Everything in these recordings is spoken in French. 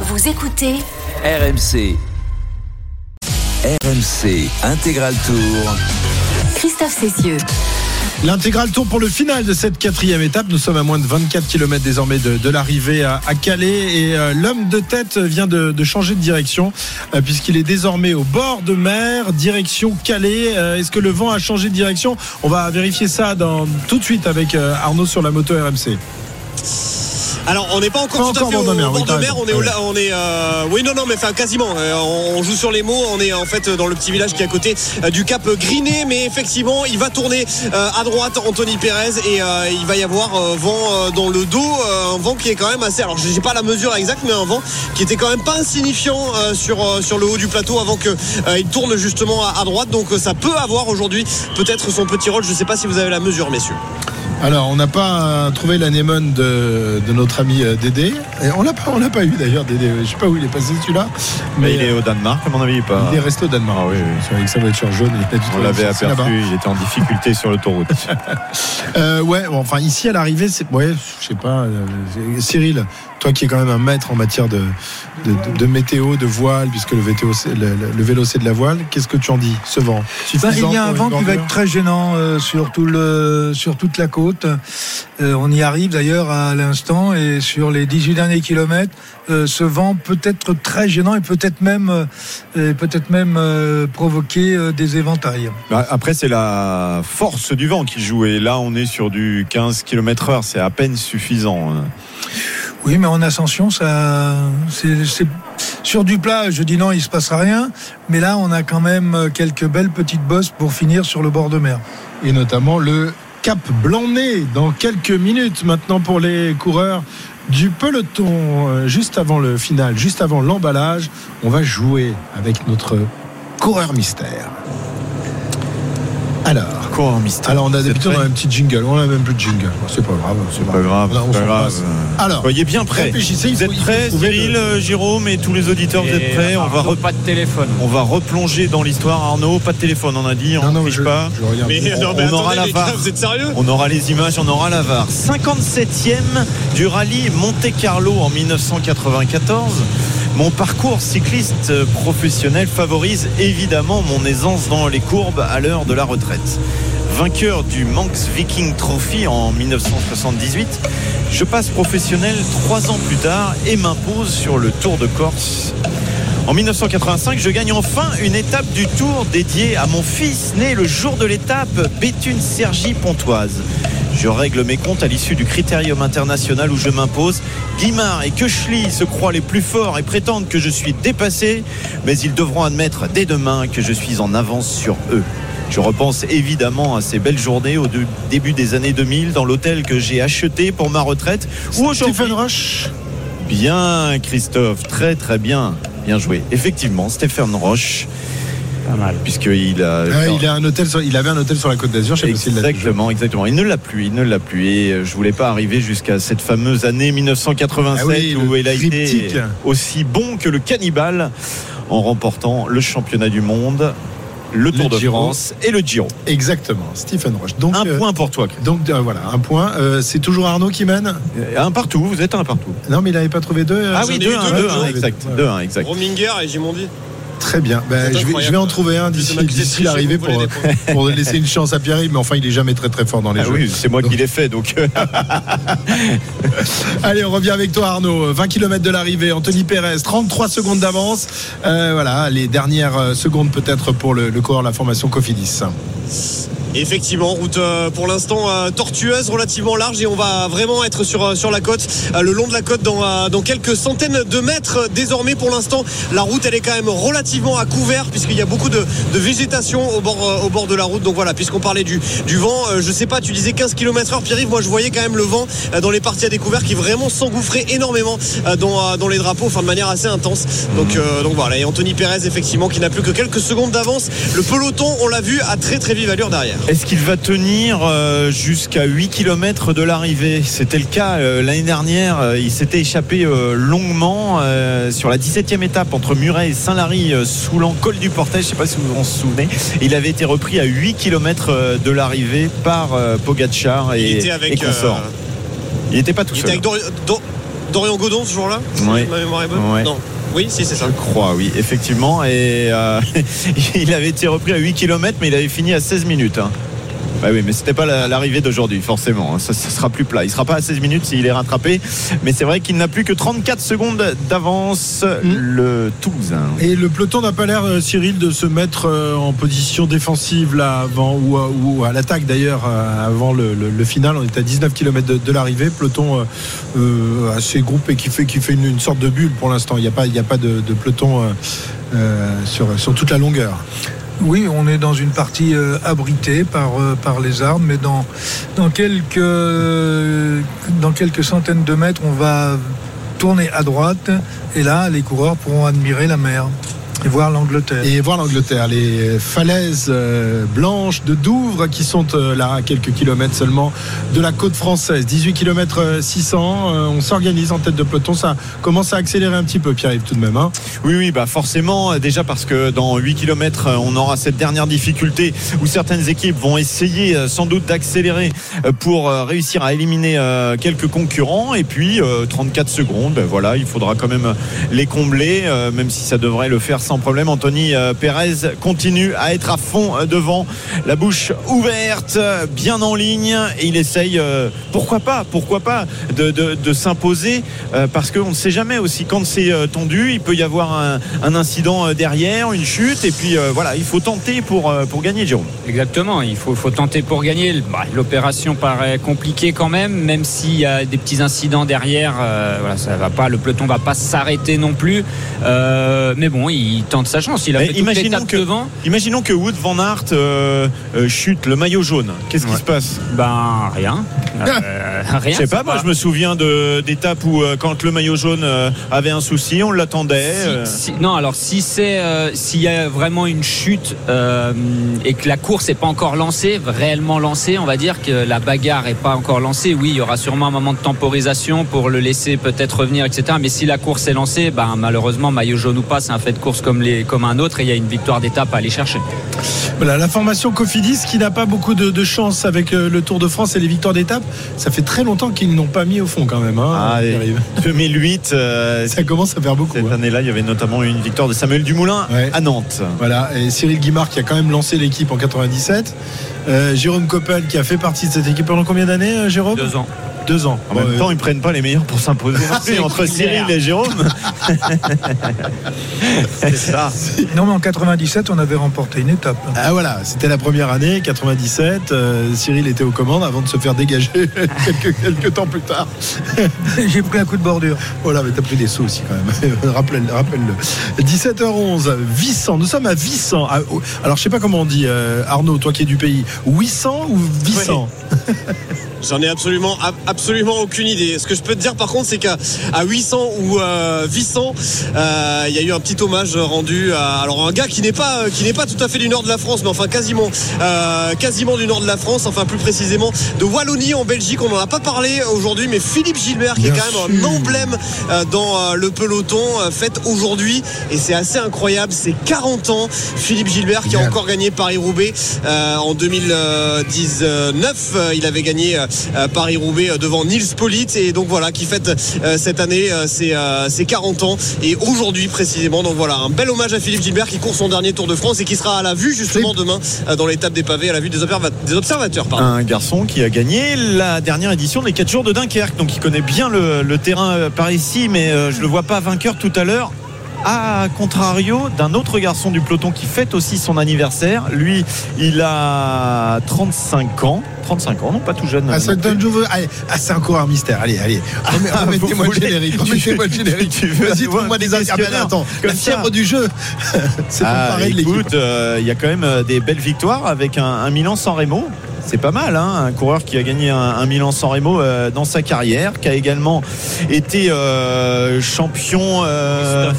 Vous écoutez RMC. RMC Intégral Tour. Christophe Cessieux. L'intégral tour pour le final de cette quatrième étape. Nous sommes à moins de 24 km désormais de, de l'arrivée à, à, Calais et euh, l'homme de tête vient de, de changer de direction euh, puisqu'il est désormais au bord de mer, direction Calais. Euh, Est-ce que le vent a changé de direction? On va vérifier ça dans, tout de suite avec euh, Arnaud sur la moto RMC. Alors on n'est pas encore tout à fait bord au de mer, oui, bord de mer, on est, au- Ouais. on est euh, oui non non mais enfin quasiment. Euh, on joue sur les mots, on est en fait dans le petit village qui est à côté euh, du Cap Griné, mais effectivement il va tourner euh, à droite Anthony Perez et il va y avoir vent dans le dos, un vent qui est quand même assez. Alors je n'ai pas la mesure exacte, mais un vent qui était quand même pas insignifiant sur sur le haut du plateau avant que euh, il tourne justement à, à droite. Donc ça peut avoir aujourd'hui peut-être son petit rôle. Je ne sais pas si vous avez la mesure, messieurs. Alors, on n'a pas euh, trouvé l'anémone de, de notre ami euh, Dédé. Et on l'a pas, on l'a pas eu d'ailleurs, Dédé. Je sais pas où il est passé celui-là. Mais il est au Danemark, à mon avis, pas. il est resté au Danemark. Ah oui, oui. Avec sa voiture jaune, il On l'avait aperçu, il était en difficulté sur l'autoroute. Euh, ouais, bon, enfin ici à l'arrivée, c'est ouais, je sais pas. euh, Cyril, toi qui es quand même un maître en matière de, de, de- de météo, de voile, puisque le, VTO, le, le- le vélo c'est de la voile, qu'est-ce que tu en dis Ce vent? Ben, il y a un vent qui va être très gênant euh, sur, tout le, sur toute la côte. Euh, on y arrive d'ailleurs à l'instant et sur les 18 derniers kilomètres, euh, ce vent peut être très gênant et peut-être même, euh, peut-être même euh, provoquer euh, des éventails. Bah, Après, c'est la force du vent qui joue. Et là, on est sur du 15 km heure. C'est à peine suffisant. hein. Oui, mais en ascension, ça, c'est, c'est- sur du plat, je dis non, il se passera rien. Mais là, on a quand même quelques belles petites bosses pour finir sur le bord de mer. Et notamment le Cap Blanc-Nez dans quelques minutes maintenant pour les coureurs du peloton. Euh, Juste avant le final, juste avant l'emballage, on va jouer avec notre coureur mystère. Alors. Coureur mystère. Alors on a d'habitude on a un petit jingle, on a même plus de jingle. C'est pas grave, C'est pas grave, on pas grave. Alors, Soyez bien prêts. réfléchissez, Vous êtes prêts, Cyril, euh, Jérôme et tous les auditeurs, vous êtes prêts? On va, re- pas de téléphone. on va replonger dans l'histoire. Arnaud, pas de téléphone, on a dit, on non, ne non, triche je, pas. je regarde. Mais, On- non, mais on aura la VAR. vous êtes sérieux? On aura les images, on aura la VAR. 57e du rallye Monte-Carlo en 1994. Mon parcours cycliste professionnel favorise évidemment mon aisance dans les courbes à l'heure de la retraite. Vainqueur du Manx Viking Trophy en 1978, je passe professionnel trois ans plus tard et m'impose sur le Tour de Corse en 1985, je gagne enfin une étape du Tour dédiée à mon fils né le jour de l'étape, Béthune Sergi Pontoise. Je règle mes comptes à l'issue du critérium international où je m'impose. Guimard et Köchli se croient les plus forts et prétendent que je suis dépassé, mais ils devront admettre dès demain que je suis en avance sur eux. Je repense évidemment à ces belles journées au début des années 2000 dans l'hôtel que j'ai acheté pour ma retraite. Où aujourd'hui, Stephen Roche. Bien, Christophe, très très bien. Bien joué. Effectivement, Stéphane Roche, Pas mal. puisqu'il a. Ah, il, a un hôtel sur- il avait un hôtel sur la côte d'Azur, je sais. Exactement, exactement. Il ne l'a plus, il ne l'a plus. Et euh, je voulais pas arriver jusqu'à cette fameuse année 1987 Ah oui, où il a été aussi bon que le cannibale en remportant le championnat du monde, le Tour de Giro. France et le Giro. Exactement, Stephen Roche. Donc, Un euh, point pour toi, donc euh, voilà, un point. Euh, c'est toujours Arnaud qui mène? Un partout, vous êtes un partout. Non, mais il n'avait pas trouvé deux. Ah oui, ai 2 eu 1 deux, 2 deux, 1 deux. exact. Ouais. 2 1 exact. Rominger et Gimondi. Très bien. Ben, je, vais, incroyable. je vais en trouver un d'ici l'arrivée pour, laisser une chance à Pierre, mais enfin, il est jamais très très fort dans les Ah jeux. oui, c'est moi Donc- qui l'ai fait, donc euh, Allez, on revient avec toi, Arnaud. 20 km de l'arrivée. Anthony Pérez, 33 secondes d'avance. Euh, voilà, les dernières euh, secondes peut-être pour le, le coureur de la formation Cofidis. Effectivement, route euh, pour l'instant euh, tortueuse, relativement large et on va vraiment être sur, euh, sur la côte, le long de la côte dans, dans quelques centaines de mètres. Désormais, pour l'instant, la route elle est quand même relativement à couvert puisqu'il y a beaucoup de, de végétation au bord, au bord de la route. Donc voilà, puisqu'on parlait du, du vent, je sais pas, tu disais 15 km heure, Pierre-Yves, moi je voyais quand même le vent dans les parties à découvert qui vraiment s'engouffrait énormément dans, dans les drapeaux, enfin de manière assez intense. Donc, euh, donc voilà, et Anthony Pérez effectivement qui n'a plus que quelques secondes d'avance. Le peloton, on l'a vu, à très très vive allure derrière. Est-ce qu'il va tenir euh, jusqu'à 8 km de l'arrivée? C'était le cas euh, l'année dernière. euh, il s'était échappé longuement sur la 17e étape entre Muret et Saint-Lary sous l'encol du Portet. Je ne sais pas si vous vous en souvenez. Il avait été repris à 8 km de l'arrivée par Pogacar et, Il était avec, et consorts. euh, Il n'était pas tout Il seul. était avec Dor- Dor- Dorian Godon ce jour-là Oui. Ma mémoire est bonne? Ouais. Non. Oui, si, c'est ça. Je crois, oui, effectivement. Et euh, il avait été repris à 8 km, mais il avait fini à 16 minutes. Bah oui, mais c'était pas la- l'arrivée d'aujourd'hui, forcément. hein. Ça, ça sera plus plat. Il sera pas à 16 minutes s'il est rattrapé. Mais c'est vrai qu'il n'a plus que 34 secondes d'avance, le Toulousain. Et le peloton n'a pas l'air, euh, Cyril, de se mettre euh, en position défensive là avant ou, à- ou à l'attaque d'ailleurs euh, avant le, le- le final. On est à 19 km de, de l'arrivée. Peloton euh, euh, assez groupé qui fait, qui fait une, une sorte de bulle pour l'instant. Il n'y a pas, il y a pas de, de peloton euh, euh, sur, sur toute la longueur. Oui, on est dans une partie euh, abritée par, euh, les arbres, mais dans quelques centaines de mètres, on va tourner à droite, et là, les coureurs pourront admirer la mer et voir l'Angleterre. Et voir l'Angleterre, les falaises euh, blanches de Douvres qui sont euh, là à quelques kilomètres seulement de la côte française. 18 km 600, euh, on s'organise en tête de peloton. Ça commence à accélérer un petit peu, Pierre-Yves, tout de même. hein. Oui, oui, bah forcément, euh, déjà parce que dans 8 km, on aura cette dernière difficulté où certaines équipes vont essayer euh, sans doute d'accélérer euh, pour euh, réussir à éliminer euh, quelques concurrents. Et puis, euh, 34 secondes, ben voilà, il faudra quand même les combler, euh, même si ça devrait le faire sans problème. Anthony euh, Perez continue à être à fond euh, devant, la bouche ouverte, bien en ligne, et il essaye, euh, pourquoi pas, pourquoi pas, de, s'imposer, parce qu'on ne sait jamais aussi quand c'est tendu, il peut y avoir un, incident derrière, une chute, et puis voilà, il faut tenter pour, pour gagner, Jérôme. Exactement, il faut, faut tenter pour gagner. Bah, L'opération paraît compliquée quand même, même s'il y a des petits incidents derrière. voilà, ça va pas, le peloton va pas s'arrêter non plus. Mais bon, il tente sa chance. Il a fait imaginons que- devant. Imaginons que Wood Van Aert euh, euh, chute, le maillot jaune. Qu'est-ce qui Ouais. se passe? Ben rien, Euh, rien. Je sais pas, moi je me souviens de- d'étapes où euh, quand le maillot jaune euh, avait un souci, on l'attendait. Si- euh, si- non, alors si c'est euh, s'il y a vraiment une chute euh, et que la course n'est pas encore lancée, réellement lancée, on va dire que la bagarre n'est pas encore lancée. Oui, il y aura sûrement un moment de temporisation pour le laisser peut-être revenir, etc. Mais si la course est lancée, ben malheureusement maillot jaune ou pas, c'est un fait de course comme les comme un autre et il y a une victoire d'étape à aller chercher. Voilà, la formation Cofidis qui n'a pas beaucoup de, de chance avec euh, le Tour de France et les victoires d'étape. Ça fait très longtemps qu'ils n'ont pas mis au fond quand même. hein, Ah, et Pierre-Yves. 2008, euh, Ça commence à faire beaucoup. cette hein. année-là, il y avait notamment une victoire de Samuel Dumoulin Ouais. à Nantes. Voilà, et Cyril Guimard qui a quand même lancé l'équipe en 97. Euh, Jérôme Coppel qui a fait partie de cette équipe pendant combien d'années, euh, Jérôme? Deux ans. Deux ans. En même temps, ils prennent pas les meilleurs pour s'imposer C'est entre. Cyril et Jérôme. C'est ça. Non, mais en 97, on avait remporté une étape. Ah voilà, c'était la première année, 97. euh, Cyril était aux commandes avant de se faire dégager quelques, quelques temps plus tard. J'ai pris un coup de bordure. Voilà, mais t'as pris des sauts aussi quand même. Rappelle- Rappelle-le. 17h11, Vissant. Nous sommes à Vissant. Ah, oh, Alors, je sais pas comment on dit, euh, Arnaud, toi qui es du pays. Wissant ou Vissant J'en ai absolument, ab- absolument aucune idée. Ce que je peux te dire par contre, c'est qu'à à 800 ou euh, 800, euh, il y a eu un petit hommage rendu à alors un gars qui n'est pas, euh, qui n'est pas tout à fait du nord de la France, mais enfin quasiment, euh, quasiment du nord de la France, enfin plus précisément de Wallonie en Belgique. On n'en a pas parlé aujourd'hui, mais Philippe Gilbert, qui Bien est quand même un emblème euh, dans euh, le peloton, euh, fête aujourd'hui, et c'est assez incroyable. C'est 40 ans, Philippe Gilbert qui a encore gagné Paris-Roubaix euh, en 2019. Euh, Il avait gagné euh, Paris-Roubaix euh, devant Nils Polite et donc voilà qui fête cette année ses, ses 40 ans et aujourd'hui précisément. Donc voilà un bel hommage à Philippe Gilbert qui court son dernier Tour de France et qui sera à la vue justement demain dans l'étape des pavés à la vue des, observa- des observateurs. pardon. Un garçon qui a gagné la dernière édition des 4 jours de Dunkerque. Donc il connaît bien le, le terrain par ici, mais je le vois pas vainqueur tout à l'heure. À contrario d'un autre garçon du peloton qui fête aussi son anniversaire. Lui, il a 35 ans. 35 ans, non pas tout jeune. Ah, ça donne. Allez, ah, c'est encore un mystère. Allez, allez. Ah, Remettez-moi vous le générique. tu Remettez-moi le générique. Vas-y, trouve-moi des indices. Ah, attends, comme la ça. fièvre du jeu. c'est pour Ah, parler de l'équipe. écoute, euh, il y a quand même euh, des belles victoires avec un, un Milan San Remo. C'est pas mal, hein, un coureur qui a gagné un, un Milan San Remo euh, dans sa carrière, qui a également été euh, champion. euh.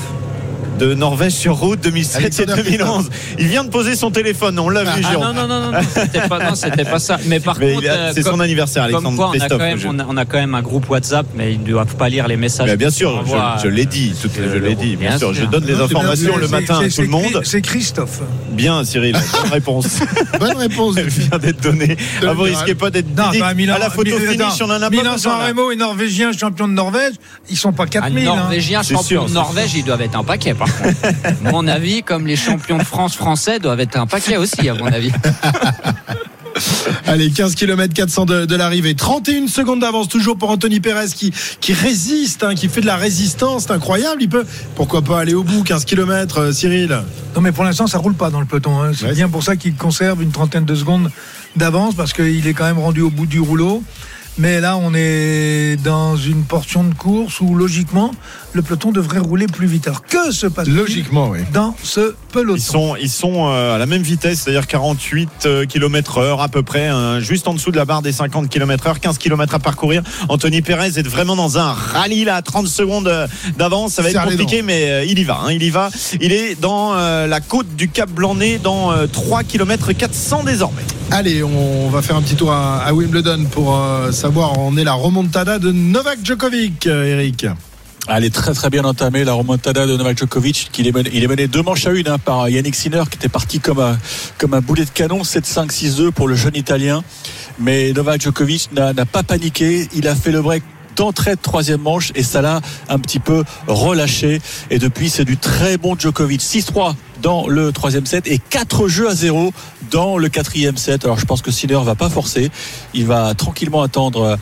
De Norvège sur route 2007 Alexander et 2011. Il vient de poser son téléphone, on l'a vu, Ah, Jérôme. non, non, non, non, non, c'était pas, ça. Mais par Mais contre, euh, c'est son anniversaire, comme Alexandre quoi, on a, Christophe. quand même, Je- on, a, on a quand même un groupe WhatsApp, mais ils ne doivent pas lire les messages. Mais bien sûr, je, je l'ai dit, euh, tout- je l'ai dit, bien, bien sûr. Je donne les Non, bien, informations le matin à tout le monde. C'est Christophe. Bien, Cyril, bonne réponse. Bonne réponse. Elle vient d'être donnée. Ah, vous risquez pas d'être Milan, à la photo finish, on en a pas. San. Remo et Norvégien champion de Norvège, ils sont pas Un 4000. hein. Norvégien champion de Norvège, ils doivent être un paquet par contre. mon avis, comme les champions de France français doivent être un paquet aussi, à mon avis. Allez, 15 km 400 de, de l'arrivée. 31 secondes d'avance toujours pour Anthony Perez qui, qui résiste, hein, qui fait de la résistance. C'est incroyable. Il peut, pourquoi pas aller au bout, 15 km, Cyril? Non, mais pour l'instant, ça roule pas dans le peloton. hein. C'est Ouais. bien pour ça qu'il conserve une trentaine de secondes d'avance parce qu'il est quand même rendu au bout du rouleau. Mais là, on est dans une portion de course où, logiquement, le peloton devrait rouler plus vite. Alors, que se passe-t-il Logiquement, oui. dans ce peloton Ils sont, ils sont euh, à la même vitesse, c'est-à-dire 48 km heure à peu près, hein, juste en dessous de la barre des 50 km heure, 15 km à parcourir. Anthony Perez est vraiment dans un rallye là, à 30 secondes euh, d'avance. Ça va être compliqué, mais euh, il y va. hein, il y va. Il est dans euh, la côte du Cap Blanc-Nez, dans euh, 3 km 400 désormais. Allez, on va faire un petit tour à, Wimbledon pour euh, savoir où en est la remontada de Novak Djokovic, euh, Eric. Elle est très très bien entamée, la remontada de Novak Djokovic. qui est mené, il est mené deux manches à une hein, par Yannick Sinner qui était parti comme un, comme un boulet de canon, 7-5, 6-2 pour le jeune Italien. Mais Novak Djokovic n'a pas paniqué, il a fait le break d'entrée de troisième manche et ça l'a un petit peu relâché. Et depuis, c'est du très bon Djokovic. 6-3 dans le troisième set et 4 jeux à 0 dans le quatrième set. Alors je pense que Sinner va pas forcer. Il va tranquillement attendre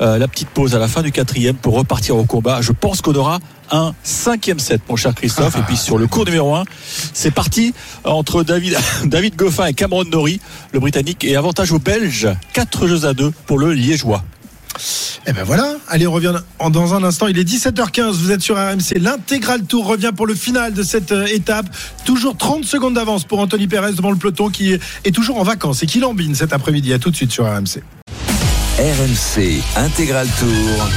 euh, la petite pause à la fin du quatrième pour repartir au combat. Je pense qu'on aura un cinquième set, mon cher Christophe. Et puis sur le cours numéro 1, c'est parti entre David, David Goffin et Cameron Norrie, le Britannique, et avantage aux Belges, 4 jeux à 2 pour le Liégeois. Et ben voilà, allez, on revient en- dans un instant. Il est 17h15, vous êtes sur RMC. L'intégral tour revient pour le final de cette euh, étape. Toujours 30 secondes d'avance pour Anthony Perez devant le peloton qui est, est toujours en vacances et qui lambine cet après-midi. À tout de suite sur RMC. RMC Intégral Tour.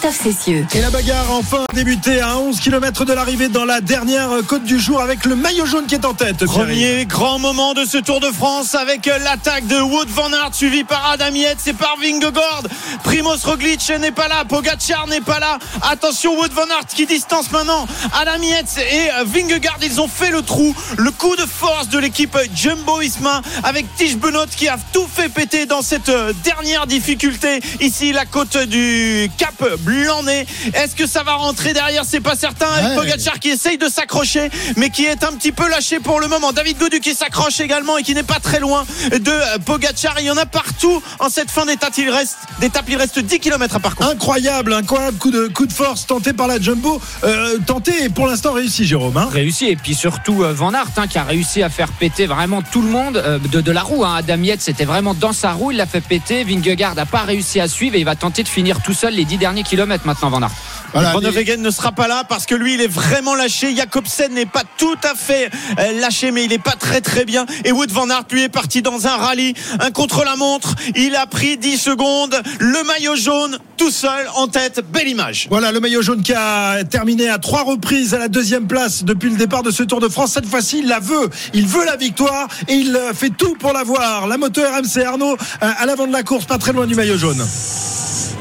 Christophe Cessieux. Et la bagarre a enfin débuté à 11 km de l'arrivée dans la dernière côte du jour avec le maillot jaune qui est en tête. Premier grand moment de ce Tour de France avec l'attaque de Wood van Aert suivi par Adam Yates et par Vingegaard. Primoz Roglic n'est pas là, Pogacar n'est pas là. Attention Wood van Aert qui distance maintenant Adam Yates et Vingegaard. Ils ont fait le trou. Le coup de force de l'équipe Jumbo Isma avec Tige Benoît qui a tout fait péter dans cette euh, dernière difficulté. Ici la côte du Cap Blanc-Nez. Est-ce que ça va rentrer derrière? C'est pas certain. Avec Ouais. Pogacar qui essaye de s'accrocher mais qui est un petit peu lâché pour le moment. David Godu qui s'accroche également et qui n'est pas très loin de euh, Pogacar. Il y en a partout en cette fin d'étape. Il reste, d'étape, il reste 10 km à parcourir. Incroyable, incroyable coup de, coup de force tenté par la Jumbo. Euh, tenté et pour l'instant réussi, Jérôme. hein. réussi et puis surtout euh, Van Aert hein, qui a réussi à faire péter vraiment tout le monde euh, de, de la roue hein. Adam Yates c'était vraiment dans sa roue il l'a fait péter Vingegaard n'a pas réussi à suivre et il va tenter de finir tout seul les 10 derniers kilomètres maintenant Van Aert Voilà, Van ne sera pas là parce que lui il est vraiment lâché. Jacobsen n'est pas tout à fait euh, lâché mais il n'est pas très très bien. Et Wood Van Aert lui est parti dans un rallye, un contre la montre. Il a pris 10 secondes. Le maillot jaune tout seul en tête. Belle image. Voilà le maillot jaune qui a terminé à trois reprises à la deuxième place depuis le départ de ce Tour de France. Cette fois-ci, il la veut. Il veut la victoire et il euh, fait tout pour l'avoir. La moto RMC Arnaud euh, à l'avant de la course, pas très loin du maillot jaune.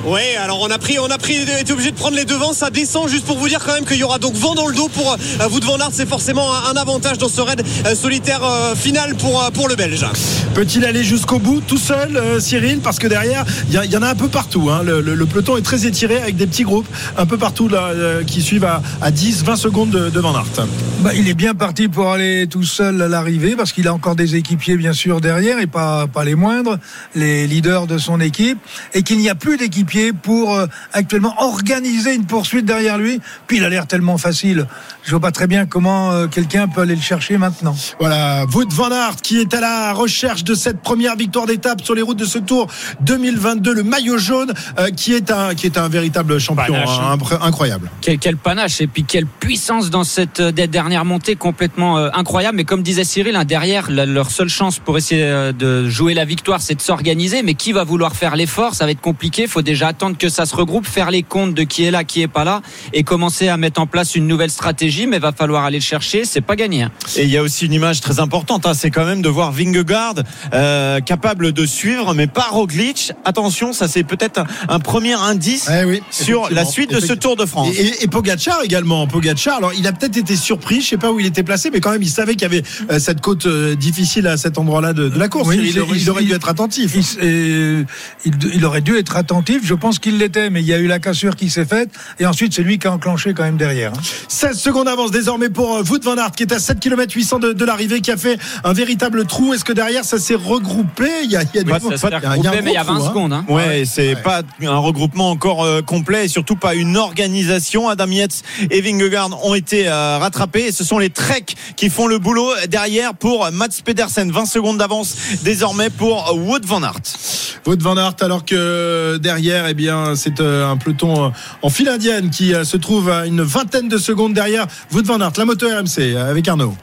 Oui, alors on a pris, on a pris, été obligé de prendre les devants. Ça descend juste pour vous dire quand même qu'il y aura donc vent dans le dos pour euh, vous de Van. C'est forcément un, un avantage dans ce raid euh, solitaire euh, final pour pour le Belge. Peut-il aller jusqu'au bout tout seul, euh, Cyril? Parce que derrière, il y, en a un peu partout. hein. Le, le- le peloton est très étiré avec des petits groupes un peu partout là, euh, qui suivent à, à 10, 20 secondes de, de Van Aert. Bah, il est bien parti pour aller tout seul à l'arrivée parce qu'il a encore des équipiers bien sûr derrière et pas, pas les moindres, les leaders de son équipe et qu'il n'y a plus d'équipiers pour euh, actuellement organiser une poursuite derrière lui. Puis il a l'air tellement facile. Je vois pas très bien comment euh, quelqu'un peut aller le chercher maintenant. Voilà, Wout van Aert qui est à la recherche de cette première victoire d'étape sur les routes de ce Tour 2022, le maillot jaune euh, qui est un qui est un véritable champion Panache, hein, incroyable. quel, quel panache et puis quelle puissance dans cette euh, dernière montée complètement euh, incroyable mais comme disait Cyril hein, derrière la- leur seule chance pour essayer euh, de jouer la victoire c'est de s'organiser mais qui va vouloir faire l'effort? Ça va être compliqué faut déjà déjà attendre que ça se regroupe, faire les comptes de qui est là, qui est pas là, et commencer à mettre en place une nouvelle stratégie. Mais va falloir aller le chercher. C'est pas gagné. hein. Et il y a aussi une image très importante, hein, c'est quand même de voir Vingegaard euh, capable de suivre, mais pas Roglic. Attention, ça c'est peut-être un, un premier indice Eh oui, sur la suite de ce Tour de France. Et, et, et Pogacar également. Pogacar, alors il a peut-être été surpris, je sais pas où il était placé, mais quand même il savait qu'il y avait euh, cette côte euh, difficile à cet endroit-là de, de la course. Oui, il, il- il il- aurait dû être attentif. Il, il aurait dû être attentif. Je pense qu'il l'était, mais il y a eu la cassure qui s'est faite. Et ensuite, c'est lui qui a enclenché quand même derrière. hein. 16 secondes d'avance désormais pour euh, Wout van Aert qui est à 7 km 800 de, de l'arrivée, qui a fait un véritable trou. Est-ce que derrière ça s'est regroupé? Il y a, il y a du Ouais, coup, ça se fait il y a un regrouper, gros mais il y a 20 trou, hein. secondes. hein. Ouais, c'est ouais. pas un regroupement encore euh, complet et surtout pas une organisation. Adam Yates et Vingegaard ont été euh, rattrapés et ce sont les Trek qui font le boulot derrière pour Mats Pedersen. 20 secondes d'avance désormais pour Wood van Aert. Wout van Aert alors que derrière eh bien c'est euh, un euh, en file indienne qui euh, se trouve à une vingtaine de secondes derrière Wout van Aert la moto RMC euh, avec Arnaud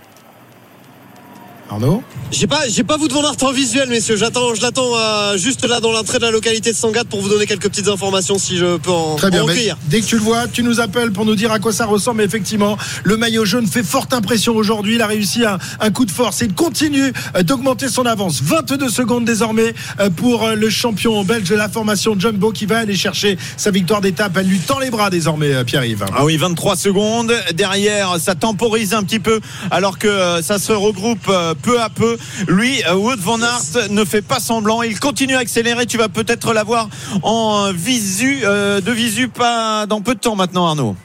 Arnaud J'ai pas, j'ai pas vous devant Van Aert en visuel, messieurs. J'attends, je l'attends euh, juste là dans l'entrée de la localité de Sangatte pour vous donner quelques petites informations si je peux en, Très bien. en mais recueillir. dès que tu le vois, tu nous appelles pour nous dire à quoi ça ressemble. Mais effectivement, le maillot jaune fait forte impression aujourd'hui. Il a réussi un, un coup de force et il continue euh, d'augmenter son avance. 22 secondes désormais euh, pour euh, le champion belge de la formation Jumbo qui va aller chercher sa victoire d'étape. Elle lui tend les bras désormais, Pierre-Yves. Ah oui, 23 secondes. Derrière, ça temporise un petit peu alors que ça se regroupe euh, peu à peu. Lui, euh, Wood van Aert ne fait pas semblant. Il continue à accélérer. Tu vas peut-être l'avoir en visu, euh, de visu, pas dans peu de temps maintenant, Arnaud.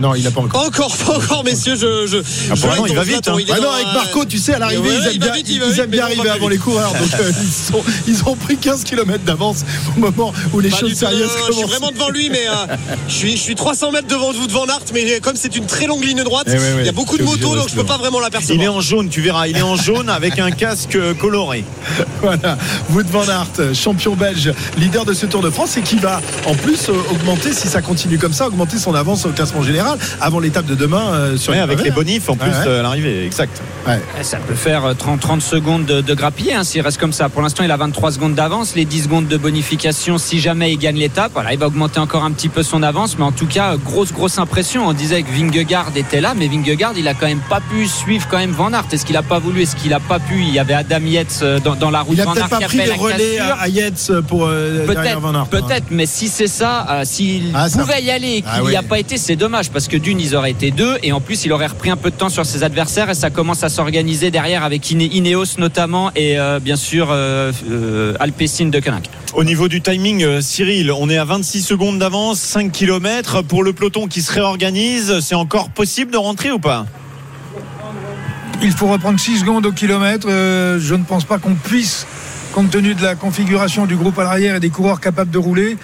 Non, il n'a pas encore. Encore, pas encore, messieurs. Je, je, Ah, je il va vite, hein. Il Ah non, avec euh, Marco, tu sais, à l'arrivée, ouais, ils aiment il va bien, vite, ils vite, aiment bien arriver avant les coureurs. Donc, euh, ils, sont- ils ont pris 15 km d'avance au moment où les Pas choses sérieuses non, non, je suis commencent. vraiment devant lui, mais euh, je, suis, je suis 300 mètres devant vous devant Aert, mais comme c'est une très longue ligne droite, Eh ouais, ouais, il y a beaucoup de motos, donc je peux rester pas vraiment Il est l'apercevoir. en jaune, tu verras. Il est en jaune avec un casque coloré. Voilà, Wout van Aert, champion belge, leader de ce Tour de France et qui va en plus augmenter, si ça continue comme ça, augmenter son avance au classement général avant l'étape de demain euh, sur Ouais, avec les bonifs en plus Ouais, ouais. euh, à l'arrivée. Exact. Eh, Ça peut faire euh, 30, 30 secondes de, de grappiller hein, s'il reste comme ça. Pour l'instant, il a 23 secondes d'avance. Les 10 secondes de bonification, si jamais il gagne l'étape, voilà, il va augmenter encore un petit peu son avance. Mais en tout cas, grosse, grosse impression. On disait que Vingegaard était là, mais Vingegaard, il a quand même pas pu suivre quand même Van Aert. Est-ce qu'il a pas voulu? Est-ce qu'il a pas pu? Il y avait Adam Yates dans, dans la route. Il a Van peut-être Aert pas pris fait le la relais à, à Yates pour euh, derrière Van Aert. Peut-être, peut-être, mais si c'est ça, euh, s'il Ah, ça- pouvait y aller et qu'il Ah n'y oui. a pas été, c'est dommage parce que d'une, ils auraient été deux et en plus, il aurait repris un peu de temps sur ses adversaires et ça commence à s'organiser derrière avec Ine- Ineos notamment et euh, bien sûr euh, euh, Alpecin de Koenig. Au niveau du timing, euh, Cyril, on est à 26 secondes d'avance, 5 km pour le peloton qui se réorganise. C'est encore possible de rentrer ou pas? Il faut reprendre 6 secondes au kilomètre. Euh, je ne pense pas qu'on puisse, compte tenu de la configuration du groupe à l'arrière et des coureurs capables de rouler,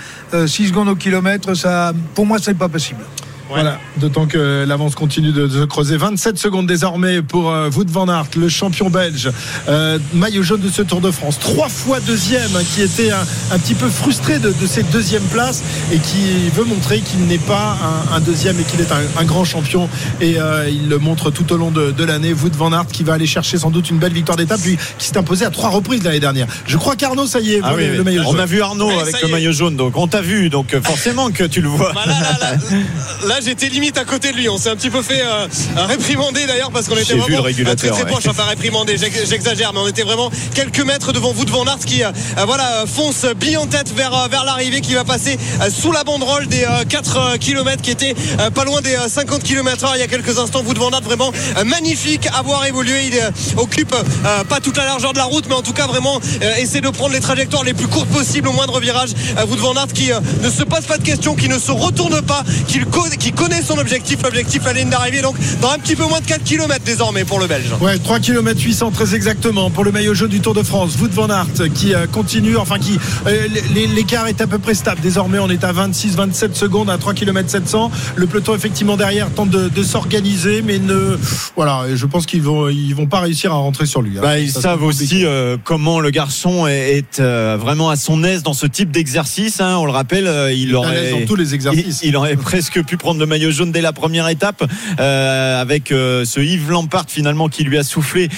6 secondes au kilomètre, ça, pour moi, c'est pas possible. Voilà, d'autant que l'avance continue de, se creuser. 27 secondes désormais pour euh, Wout van Aert, le champion belge, euh, maillot jaune de ce Tour de France. Trois fois deuxième, hein, qui était un, un petit peu frustré de, de cette deuxième place et qui veut montrer qu'il n'est pas un, un deuxième et qu'il est un, un grand champion. Et euh, il le montre tout au long de, de l'année. Wout van Aert qui va aller chercher sans doute une belle victoire d'étape, lui qui s'est imposé à trois reprises l'année dernière. Je crois qu'Arnaud, ça y est, Ah oui, le, oui. maillot On jaune. a vu Arnaud avec le maillot jaune, donc on t'a vu, donc forcément que tu le vois. Bah là, là, là, là, j'étais limite à côté de lui. On s'est un petit peu fait euh, réprimander d'ailleurs parce qu'on était vu vraiment le régulateur, euh, très très ouais. proche. Enfin j'exagère, mais on était vraiment quelques mètres devant vous devant Nart qui euh, euh, voilà fonce bille en tête vers vers l'arrivée qui va passer sous la banderole des 4 km qui était pas loin des euh, 50 km heure il y a quelques instants. Vous devant Nart vraiment magnifique à voir évoluer. Il occupe pas toute la largeur de la route, mais en tout cas vraiment essaie de prendre les trajectoires les plus courtes possibles au moindre virage. Vous devant Nart qui ne se pose pas de questions, qui ne se retourne pas, qui, co- qui connaît son objectif, l'objectif la ligne d'arrivée. Donc dans un petit peu moins de 4 km désormais pour le Belge. Ouais, 3 km 800 très exactement pour le maillot jaune du Tour de France. Wout van Aert qui euh, continue, enfin qui euh, l'écart est à peu près stable. Désormais, on est à 26-27 secondes à 3 km 700. Le peloton effectivement derrière tente de, de s'organiser, mais ne voilà. Je pense qu'ils vont ils vont pas réussir à rentrer sur lui. hein. Bah, ils Ça, savent aussi euh, comment le garçon est, est, euh, vraiment à son aise dans ce type d'exercice. hein. On le rappelle, euh, il aurait, dans tous les exercices. il, il aurait presque pu prendre prendre le maillot jaune dès la première étape euh, avec euh, ce Yves Lampard finalement qui lui a soufflé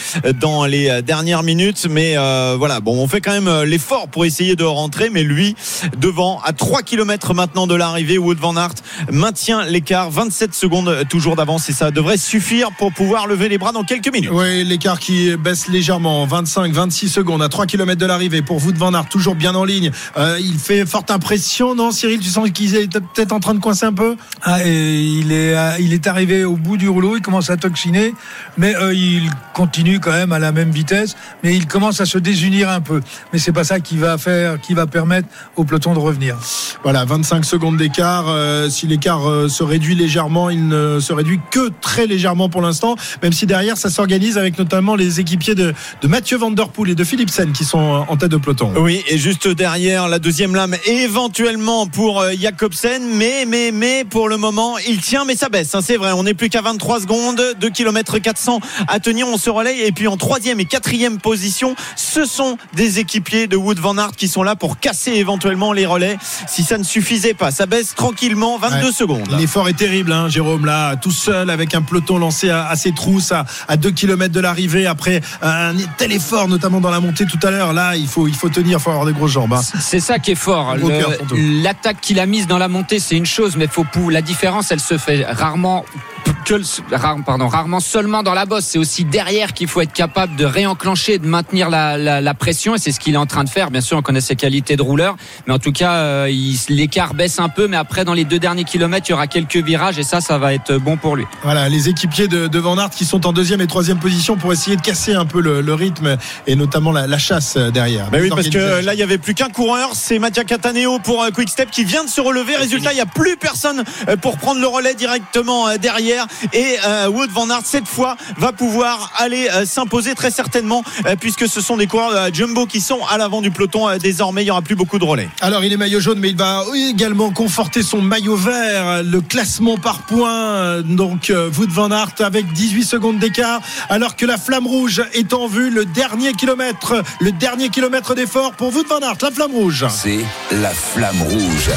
dans les dernières minutes. Mais euh, voilà, bon, on fait quand même l'effort pour essayer de rentrer. Mais lui, devant, à 3 km maintenant de l'arrivée, Wood van Aert maintient l'écart, 27 secondes toujours d'avance et ça devrait suffire pour pouvoir lever les bras dans quelques minutes. Oui, l'écart qui baisse légèrement, 25, 26 secondes à 3 km de l'arrivée pour Wood van Aert, toujours bien en ligne. Euh, il fait forte impression, non Cyril? Tu sens qu'il est peut-être en train de coincer un peu? Ah, et il, est, il est arrivé au bout du rouleau, il commence à toxiner, mais euh, il continue quand même à la même vitesse, mais il commence à se désunir un peu. Mais c'est pas ça qui va faire, qui va permettre au peloton de revenir. Voilà, 25 secondes d'écart. Euh, si l'écart euh, se réduit légèrement, il ne se réduit que très légèrement pour l'instant, même si derrière ça s'organise avec notamment les équipiers de, de Mathieu Van Der Poel et de Philipsen qui sont en tête de peloton. Oui, et juste derrière la deuxième lame, éventuellement pour Jacobsen, mais, mais, mais pour le moment, il tient, mais ça baisse. Hein, c'est vrai, on n'est plus qu'à 23 secondes, 2 km 400 à tenir, on se relaye. Et puis en troisième et quatrième position, ce sont des équipiers de Wood Van Aert qui sont là pour casser éventuellement les relais si ça ne suffisait pas. Ça baisse tranquillement, 22 secondes. L'effort est terrible, hein, Jérôme, là, tout seul avec un peloton lancé à, ses trousses à, à 2 km de l'arrivée après un tel effort, notamment dans la montée tout à l'heure. Là, il faut, il faut tenir, il faut avoir des grosses jambes. Hein. C'est ça qui est fort. L'attaque qu'il a mise dans la montée, c'est une chose, mais faut, la différence, elle se fait rarement que pardon, rarement seulement dans la bosse. C'est aussi derrière qu'il faut être capable de réenclencher, de maintenir la, la, la pression. Et c'est ce qu'il est en train de faire. Bien sûr, on connaît ses qualités de rouleur, mais en tout cas, euh, l'écart baisse un peu. Mais après, dans les deux derniers kilomètres, il y aura quelques virages et ça, ça va être bon pour lui. Voilà, les équipiers de, de Van Aert qui sont en deuxième et troisième position pour essayer de casser un peu le, le rythme et notamment la, la chasse derrière. Mais oui, parce que là, il y avait plus qu'un coureur. C'est Mattia Cataneo pour euh, Quick Step qui vient de se relever. Résultat, il n'y a plus personne euh, pour prendre le relais directement derrière et euh, Wood Van Aert cette fois va pouvoir aller euh, s'imposer très certainement euh, puisque ce sont des coureurs jumbo qui sont à l'avant du peloton désormais. Il n'y aura plus beaucoup de relais. Alors il est maillot jaune mais il va également conforter son maillot vert le classement par points. Donc Wood Van Aert avec 18 secondes d'écart alors que la flamme rouge est en vue. Le dernier kilomètre le dernier kilomètre d'effort pour Wood Van Aert la flamme rouge. C'est la flamme rouge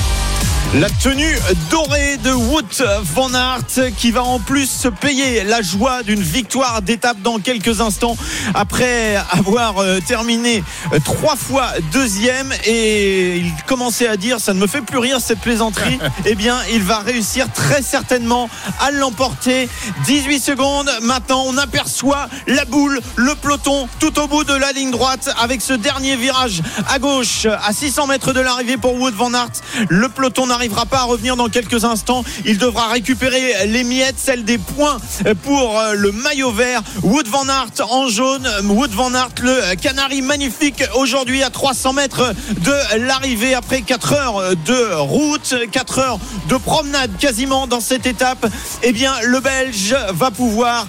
la tenue dorée de Wout van Aert qui va en plus se payer la joie d'une victoire d'étape dans quelques instants après avoir euh, terminé euh, trois fois deuxième. Et il commençait à dire ça ne me fait plus rire cette plaisanterie. Eh bien il va réussir très certainement à l'emporter. 18 secondes. Maintenant on aperçoit la boule le peloton tout au bout de la ligne droite avec ce dernier virage à gauche à 600 mètres de l'arrivée pour Wout van Aert. Le peloton n'arrivera pas à revenir dans quelques instants. Il devra récupérer les miettes, celles des points pour euh, le maillot vert. Wood Van Aert en jaune. Wood Van Aert, le canari magnifique aujourd'hui à 300 mètres de l'arrivée après 4 heures de route, 4 heures de promenade quasiment dans cette étape. Eh bien, le Belge va pouvoir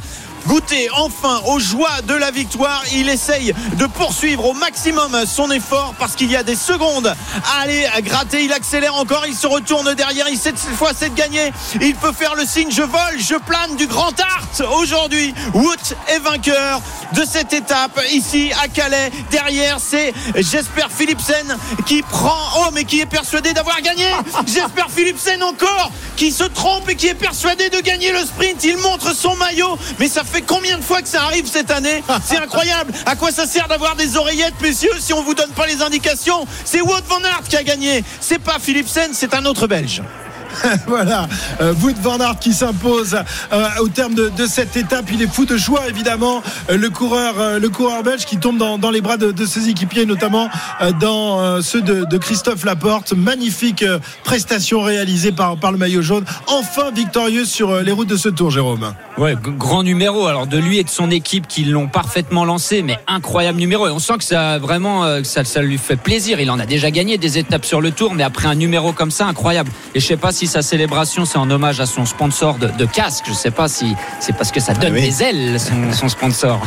goûter enfin aux joies de la victoire. Il essaye de poursuivre au maximum son effort parce qu'il y a des secondes à aller gratter. Il accélère encore, il se retourne derrière. Il sait cette fois c'est de gagner. Il peut faire le signe je vole, je plane du Grand Art aujourd'hui. Wood est vainqueur de cette étape ici à Calais. Derrière, c'est Jesper Philipsen qui prend. Oh, mais qui est persuadé d'avoir gagné. Jesper Philipsen encore qui se trompe et qui est persuadé de gagner le sprint. Il montre son maillot, mais ça fait combien de fois que ça arrive cette année C'est incroyable. À quoi ça sert d'avoir des oreillettes, messieurs, si on vous donne pas les indications C'est Wout van Aert qui a gagné. C'est pas Philipsen, c'est un autre Belge. voilà, euh, Wood Van Aert qui s'impose euh, au terme de, cette étape. Il est fou de joie évidemment. Euh, le coureur, belge qui tombe dans, les bras de, ses équipiers, notamment dans ceux de, Christophe Laporte. Magnifique prestation réalisée par, le maillot jaune. Enfin victorieux sur les routes de ce tour, Jérôme. Ouais, grand numéro. Alors de lui et de son équipe qui l'ont parfaitement lancé, mais incroyable numéro. Et on sent que ça vraiment, lui fait plaisir. Il en a déjà gagné des étapes sur le tour, mais après un numéro comme ça, incroyable. Et je sais pas si sa célébration c'est en hommage à son sponsor de, casque. Je ne sais pas si c'est parce que ça donne ah des ailes son, sponsor.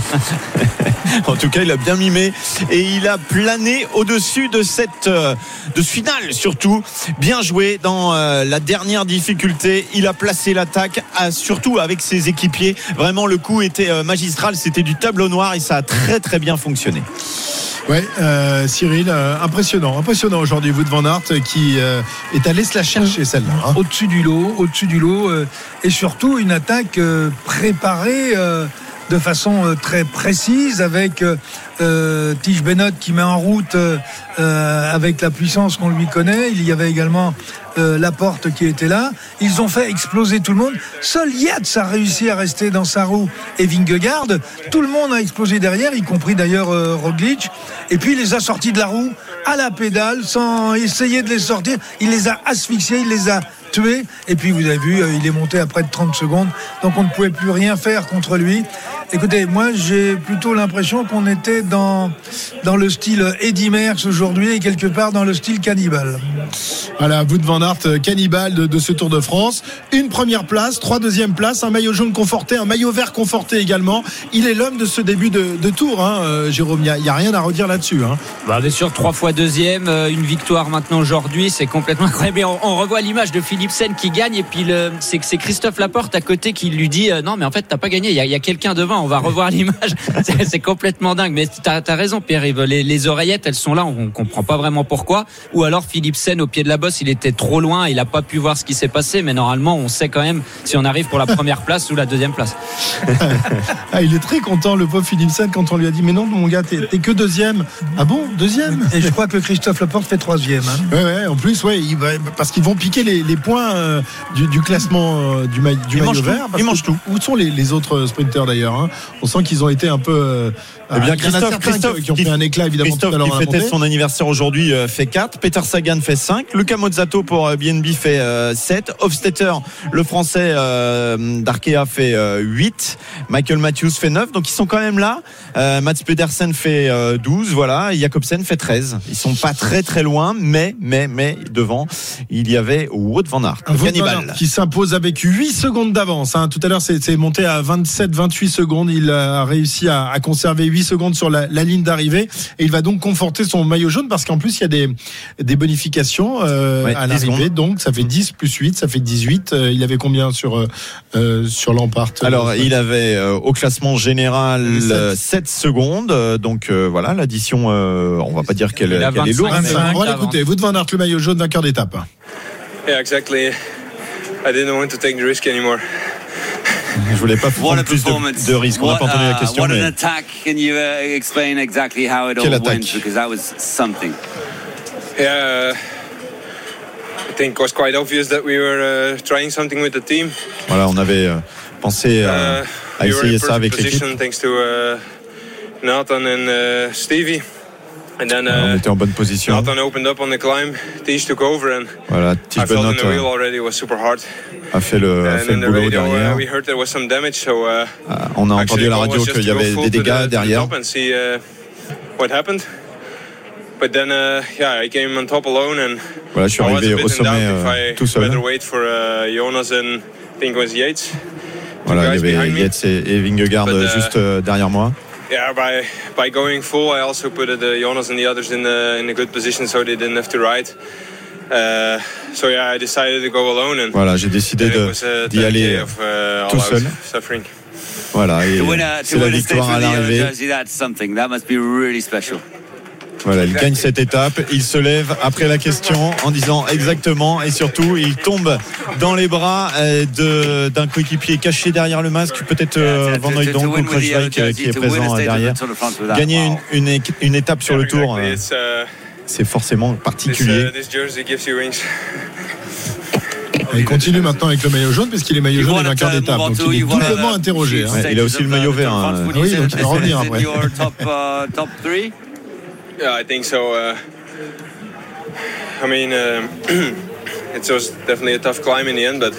en tout cas, il a bien mimé et il a plané au-dessus de cette euh, de ce finale surtout. Bien joué dans euh, la dernière difficulté. Il a placé l'attaque surtout avec ses équipiers. Vraiment, le coup était euh, magistral. C'était du tableau noir et ça a très très bien fonctionné. Ouais, euh, Cyril, euh, impressionnant, impressionnant aujourd'hui, vous de Van Aert qui euh, est allé se la chercher celle-là. Hein. Au-dessus du lot, au-dessus du lot, euh, et surtout une attaque euh, préparée euh, de façon très précise avec Tige Bennett qui met en route avec la puissance qu'on lui connaît. Il y avait également euh, Laporte qui était là. Ils ont fait exploser tout le monde. Seul Yates a réussi à rester dans sa roue et Vingegaard. Tout le monde a explosé derrière, y compris d'ailleurs Roglic. Et puis il les a sortis de la roue à la pédale sans essayer de les sortir. Il les a asphyxiés, il les a tués. Et puis vous avez vu, euh, il est monté à près de 30 secondes. Donc on ne pouvait plus rien faire contre lui. Écoutez, moi j'ai plutôt l'impression qu'on était dans, dans le style Eddie Merckx aujourd'hui et quelque part dans le style cannibale. Voilà, vous de Van Aert, euh, cannibale de, de ce Tour de France. Une première place, trois deuxièmes places, un maillot jaune conforté, un maillot vert conforté également. Il est l'homme de ce début de, de tour, hein, euh, Jérôme. Il n'y a, rien à redire là-dessus. Hein. Bah, bien sûr, trois fois deuxième, euh, une victoire maintenant aujourd'hui, c'est complètement incroyable. On, on revoit l'image de Philipsen qui gagne et puis c'est c'est Christophe Laporte à côté qui lui dit euh, non mais en fait t'as pas gagné, il y a, il y a quelqu'un devant, on va revoir l'image. C'est complètement dingue. Mais t'as as raison Pierre-Yves, les, les oreillettes elles sont là, on comprend pas vraiment pourquoi. Ou alors Philipsen au pied de la bosse, il était trop loin, il a pas pu voir ce qui s'est passé, mais normalement on sait quand même si on arrive pour la première place ou la deuxième place. Ah, il est très content, le pauvre Philipsen, quand on lui a dit Mais non, mon gars, t'es que deuxième. Ah bon, deuxième? Et je crois que Christophe Laporte fait troisième. hein. Ouais, ouais, en plus, ouais, il parce qu'ils vont piquer les, les points euh, du, du classement euh, du, maillot vert. ils mangent tout. Où sont les, les autres sprinters d'ailleurs hein? On sent qu'ils ont été un peu. Euh, Eh bien, il y en a Christophe, Christophe, qui, ont fait un éclat évidemment Christophe tout à l'heure qui fêtait son anniversaire aujourd'hui euh, fait 4, Peter Sagan fait 5, Luca Mozzato pour euh, BNB fait euh, 7, Hofstetter le français euh, d'Arkea fait euh, 8, Michael Matthews fait 9, donc ils sont quand même là. Euh, Mats Pedersen fait euh, 12, voilà, et Jacobsen fait 13. Ils sont pas très très loin, mais mais mais devant, il y avait Wout van Aert, Wout van cannibale. Aert qui s'impose avec 8 secondes d'avance. hein. Tout à l'heure, c'est monté à 27-28 secondes. Il a réussi à, à conserver 8 secondes sur la, la ligne d'arrivée. Et il va donc conforter son maillot jaune parce qu'en plus, il y a des, des bonifications euh, Ouais, à 10 l'arrivée. Donc, ça fait 10 plus 8, ça fait 18. Euh, il avait combien sur, euh, euh, sur Lampart Alors, il avait euh, au classement général Sept. euh, 7 secondes. Donc euh, voilà, l'addition, euh, on va pas dire qu'elle est 25 lourde. mais- secondes. On va l'écouter. Wout van Aert, le maillot jaune, vainqueur d'étape. Yeah, exactly. I didn't want to take the risk anymore. Je voulais pas What prendre a plus performance. de, de risques. On n'a What, pas entendu la uh, question, what an mais attack. Can you uh, explain exactly how it Quelle all attaque? Went? Because that was something. Yeah, I think it was quite obvious that we were uh, trying something with the team. voilà, on avait euh, pensé euh, Uh, à we were in essayer ça avec l'équipe. position thanks to uh, Nathan and uh, Stevie. And then On uh, était en bonne position. Nathan opened up on the climb. Tige took over and Voilà, I felt the wheel euh, already. It was super hard. a fait le, a fait le the boulot radio, uh, derrière. we heard there was some damage. So uh, Ah, On a entendu à la radio qu'il y avait des dégâts the derrière. And see uh, what happened. But then, uh, yeah, I came on top alone and Voilà, je suis I was arrivé a au sommet euh, tout seul. better wait for uh, Jonas and I think it was Yates. Voilà, il y avait. Yates et, et Vingegaard But, uh, juste euh, derrière moi. Yeah, by by going full, I also put uh, Jonas and the others in a, in a good position so they didn't have to ride. Uh, so yeah, I decided to go alone and Voilà, j'ai décidé de- was uh, d'y aller of, uh, tout seul. suffering. Voilà, et To win a, c'est to la win a stage victoire à the yellow l'arrivée. jersey, that's something. That must be really special. Voilà, il gagne cette étape. Il se lève après la question en disant exactement et surtout il tombe dans les bras euh, de- d'un coéquipier caché derrière le masque, peut-être euh, Van Hooydonk ou euh, qui est présent derrière. Gagner une, une, une étape sur le tour, euh, uh, c'est forcément particulier. uh. Et il continue maintenant avec le maillot jaune puisqu'il est maillot jaune et vainqueur d'étape. Donc il est doublement interrogé. hein. Ouais, il a aussi le maillot the vert, hein. Ah oui, donc il va revenir après. Yeah, I think so. Uh, I mean, um, it was definitely a tough climb in the end, but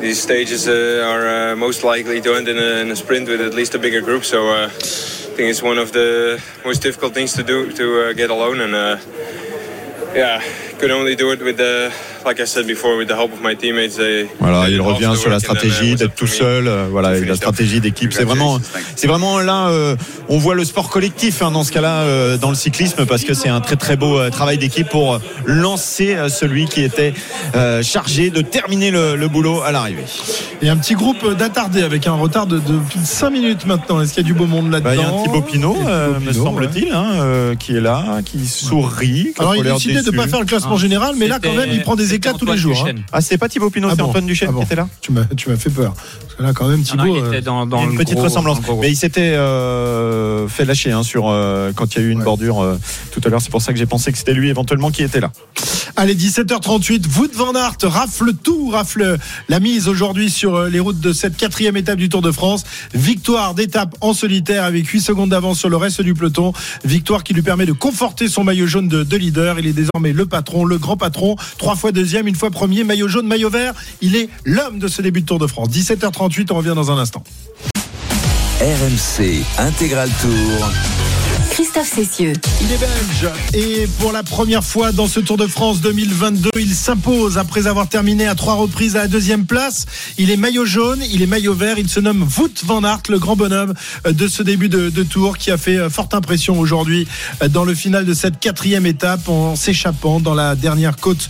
these stages uh, are uh, most likely to end in a, in a sprint with at least a bigger group. So uh, I think it's one of the most difficult things to do to uh, get alone, and uh, yeah, could only do it with the like I said before, with the help of my teammates, they. Voilà, il revient sur la stratégie d'être tout seul. euh, Voilà, et la finish stratégie d'équipe, c'est vraiment, c'est vraiment là, euh, on voit le sport collectif hein, dans ce cas-là euh, dans le cyclisme parce que c'est un très très beau euh, travail d'équipe pour lancer euh, celui qui était euh, chargé de terminer le, le boulot à l'arrivée. Et un petit groupe d'attardés avec un retard de, de plus de 5 minutes maintenant. Est-ce qu'il y a du beau monde là-dedans Bah, Il y a un Thibaut Pinot, euh, me semble-t-il, hein, euh, qui est là, qui sourit. Alors il a décidé de ne pas faire le classement Ah, général, mais là quand même il prend des éclats tous les jours. hein. Ah, c'est pas Thibaut Pinot, Ah c'est Antoine Duchesne Ah bon. qui était là Tu m'as, tu m'as fait peur. Parce que là quand même Non, non, Thibaut. il était dans, dans Il y a le une petite gros- ressemblance. dans le gros Mais il s'était euh, fait lâcher hein, sur euh, quand il y a eu une Ouais. bordure euh, tout à l'heure. C'est pour ça que j'ai pensé que c'était lui éventuellement qui était là. Allez, 17h38, Wout van Aert rafle tout, rafle la mise aujourd'hui sur les routes de cette quatrième étape du Tour de France. Victoire d'étape en solitaire avec 8 secondes d'avance sur le reste du peloton. Victoire qui lui permet de conforter son maillot jaune de, de leader. Il est désormais le patron, le grand patron. Trois fois deuxième, une fois premier, maillot jaune, maillot vert. Il est l'homme de ce début de Tour de France. 17h38, on revient dans un instant. RMC Intégral Tour. Christophe Cessieux. Il est belge et pour la première fois dans ce Tour de France 2022, il s'impose après avoir terminé à trois reprises à la deuxième place. Il est maillot jaune, il est maillot vert, il se nomme Wout van Aert, le grand bonhomme euh, de ce début de, tour qui a fait euh, forte impression aujourd'hui euh, dans le final de cette quatrième étape en s'échappant dans la dernière côte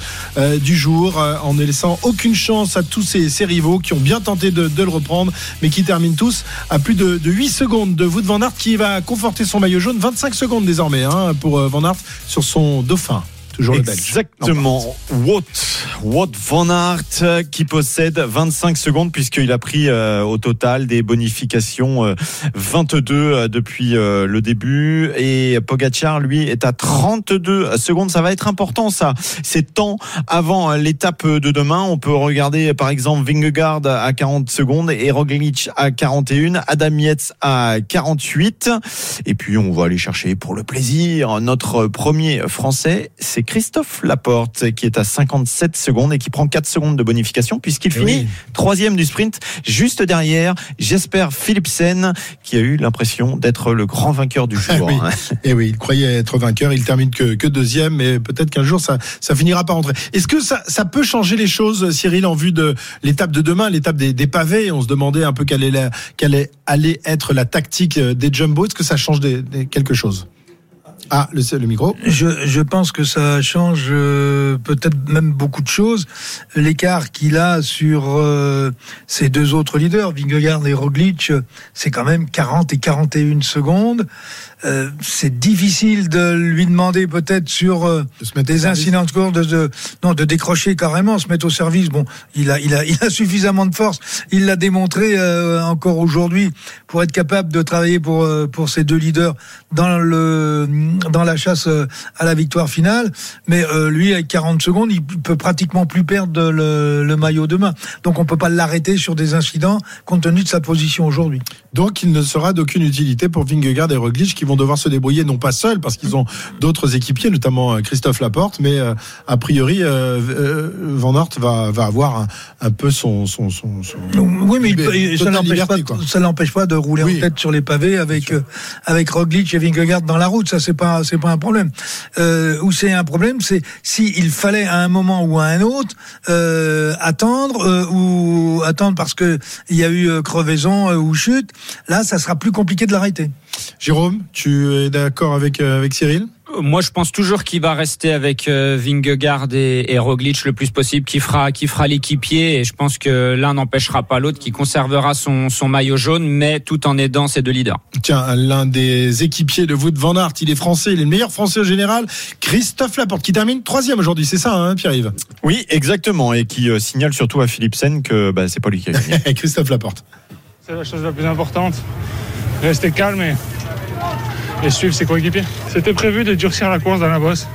du jour, en ne laissant aucune chance à tous ses, rivaux qui ont bien tenté de, le reprendre, mais qui terminent tous à plus de, de 8 secondes de Wout van Aert qui va conforter son maillot jaune. 25 secondes désormais hein, pour euh, Van Aert sur son dauphin. Toujours le belge. Exactement. Euh, qui possède 25 secondes puisqu'il a pris euh, au total des bonifications euh, 22 euh, depuis euh, le début et Pogacar lui est à 32 secondes. Ça va être important ça. C'est temps avant euh, l'étape de demain. On peut regarder par exemple Vingegaard à 40 secondes et Roglic à 41, Adam Yates à 48 et puis on va aller chercher pour le plaisir notre premier français, c'est Christophe Laporte qui est à 57 secondes et qui prend 4 secondes de bonification puisqu'il Eh finit troisième du sprint juste derrière Jesper Philipsen qui a eu l'impression d'être le grand vainqueur du jour. Oui. Et oui, il croyait être vainqueur, il termine que, que deuxième, mais peut-être qu'un jour ça, ça finira par rentrer. Est-ce que ça, ça peut changer les choses, Cyril, en vue de l'étape de demain, l'étape des, des pavés? On se demandait un peu quelle, est la- quelle est- allait être la tactique euh, des jumbo. Est-ce que ça change des, des- quelque chose? Ah, le, le micro. Je, je pense que ça change euh, peut-être même beaucoup de choses. L'écart qu'il a sur euh, ses deux autres leaders, Vingegaard et Roglic, c'est quand même 40 et 41 secondes. Euh, c'est difficile de lui demander peut-être sur euh, De des incidents de cours de, de non de décrocher carrément, se mettre au service. Bon, il a il a il a suffisamment de force. Il l'a démontré euh, encore aujourd'hui pour être capable de travailler pour euh, pour ces deux leaders dans le dans la chasse euh, à la victoire finale. Mais euh, lui avec 40 secondes, il peut pratiquement plus perdre le, le maillot demain. Donc on peut pas l'arrêter sur des incidents compte tenu de sa position aujourd'hui. Donc il ne sera d'aucune utilité pour Vingegaard et Roglic qui vont devoir se débrouiller non pas seuls parce qu'ils ont d'autres équipiers, notamment euh, Christophe Laporte, mais euh, a priori euh, euh, Van Aert va, va avoir un, un peu son, son, son, son- Oui, mais il ça n'empêche pas, pas de rouler Oui. en tête sur les pavés avec euh, avec Roglic et Vingegaard dans la route. Ça, c'est pas c'est pas un problème. Euh, où c'est un problème, c'est si il fallait à un moment ou à un autre attendre ou attendre parce que il y a eu crevaison ou chute. Là, ça sera plus compliqué de l'arrêter. Jérôme, tu es d'accord avec, euh, avec Cyril? Moi, je pense toujours qu'il va rester avec euh, Vingegaard et, et Roglic le plus possible, qui fera, qui fera l'équipier. Et je pense que l'un n'empêchera pas l'autre, qui conservera son, son maillot jaune, mais tout en aidant ses deux leaders. Tiens, l'un des équipiers de Wout van Aert, il est français, il est le meilleur français au général, Christophe Laporte, qui termine troisième aujourd'hui, c'est ça, hein, Pierre-Yves? Oui, exactement, et qui euh, signale surtout à Philipsen que bah, c'est pas lui qui a gagné. Christophe Laporte. C'est la chose la plus importante. Rester calme et, et suivre ses coéquipiers. C'était prévu de durcir la course dans la bosse.